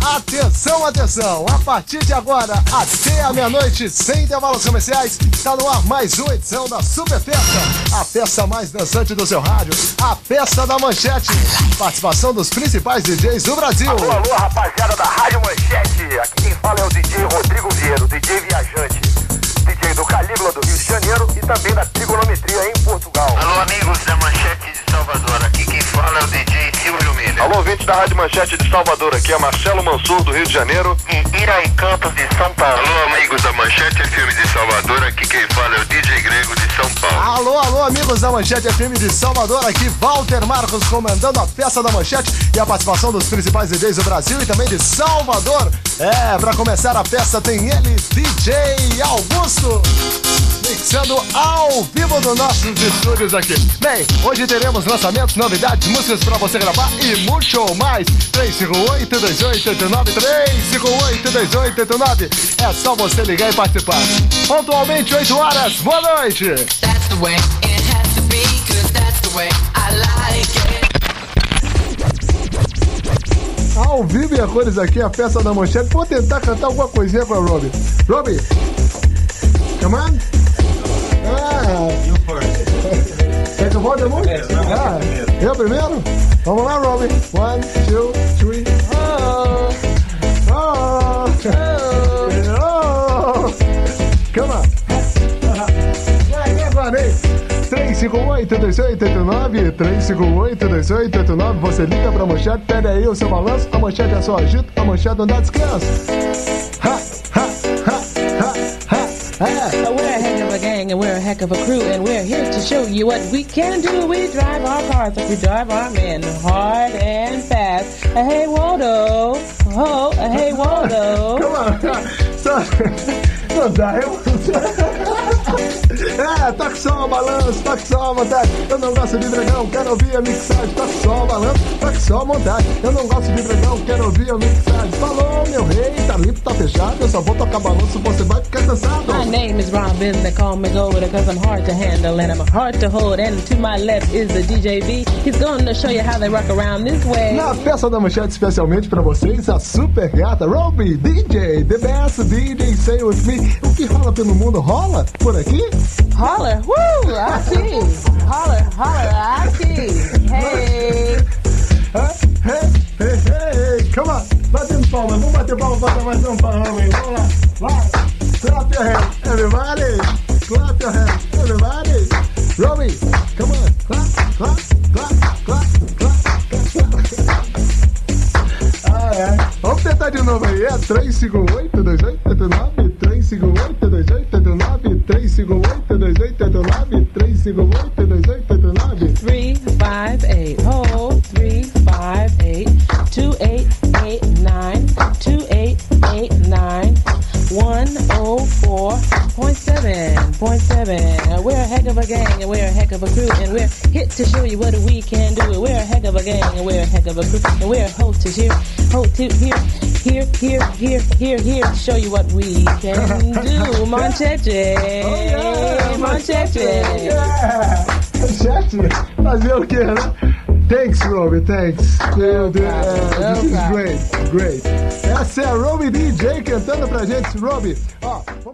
Atenção, atenção! A partir de agora, até a meia-noite, sem intervalos comerciais, está no ar mais uma edição da Super Festa, a festa mais dançante do seu rádio, a festa da manchete. Participação dos principais DJs do Brasil. Alô, alô, rapaziada da Rádio Manchete. Aqui quem fala é o DJ Rodrigo Vieira, DJ viajante. DJ do Calígula do Rio de Janeiro e também da Trigonometria em Portugal. Da Rádio Manchete de Salvador, aqui é Marcelo Mansur, do Rio de Janeiro. E Iraí-Campos de São. Alô, amigos da Manchete FM de Salvador. Aqui quem fala é o DJ Grego de São Paulo. Alô, alô, amigos da Manchete FM de Salvador, aqui Walter Marcos comandando a festa da Manchete e a participação dos principais DJs do Brasil e também de Salvador. É, pra começar a festa tem ele, DJ Augusto, mixando ao vivo nos nossos estúdios aqui. Bem, hoje teremos lançamentos, novidades, músicas pra você gravar e muito mais. 358-2889, 358-2889. É só você ligar e participar. Pontualmente, 8 horas. Boa noite. That's the way it has to be, cause that's the way I like it. Ao vivo e a cores aqui, a festa da manchete. Vou tentar cantar alguma coisinha pra Robbie. Robbie, come on. Ah. Quer que eu volte a música? Ah, eu primeiro? Vamos lá, Robbie. One, two, three. 358-2889, 358-2889, você liga pra manchete, pede aí o seu balanço, a manchete é só agito, a manchete não dá descanso. Ha, ha, ha, ha, ha, é. We're a heck of a gang and we're a heck of a crew and we're here to show you what we can do. We drive our cars, we drive our men hard and fast. Hey Waldo, oh, uh, hey Waldo. Come on. Dá, eu... É, toque só balanço, toque só a montagem. Eu não gosto de dragão, quero ouvir a mixagem. Toque só balanço, toque só a montagem. Eu não gosto de dragão, quero ouvir a mixagem. Falou, meu rei, tá limpo, tá fechado. Eu só vou tocar balanço, você vai ficar cansado. Name is Robin, they call me Golda cause I'm hard to handle and I'm hard to hold. And to my left is the DJ B. He's to show you how they rock around this way. Na festa da manchete, especialmente pra vocês, a super gata Robbie, DJ, the best DJ, say with me. O que rola pelo mundo rola por aqui? Holler, woo, aqui. Holler, holler, aqui. Hey. Hey, hey, hey, come on. Batendo palma, vamos bater palma pra dar mais um palma aí. Vamos lá, vai. Clap your hands, everybody. Clap your hands, everybody. Robbie, come on. Clap, clap, clap, clap, clap, clap. Ah, é. Vamos tentar de novo aí. É 358-2889, 358-2889, 358-2889, 358-2889. 358 oh 358 2889 104.7.7 We're a heck of a gang and we're a heck of a crew and we're hit to show you what we can do. We're a heck of a gang and we're a heck of a crew and we're hope to here, hope to here, here, here, here, here, here to show you what we can do. Manchete, Manchete. Yeah. Chat, fazer o quê, né? Thanks, Robbie, thanks. Uh, the- uh, this is great, great. Essa é a Robbie DJ cantando pra gente. Robbie, ó, fazer-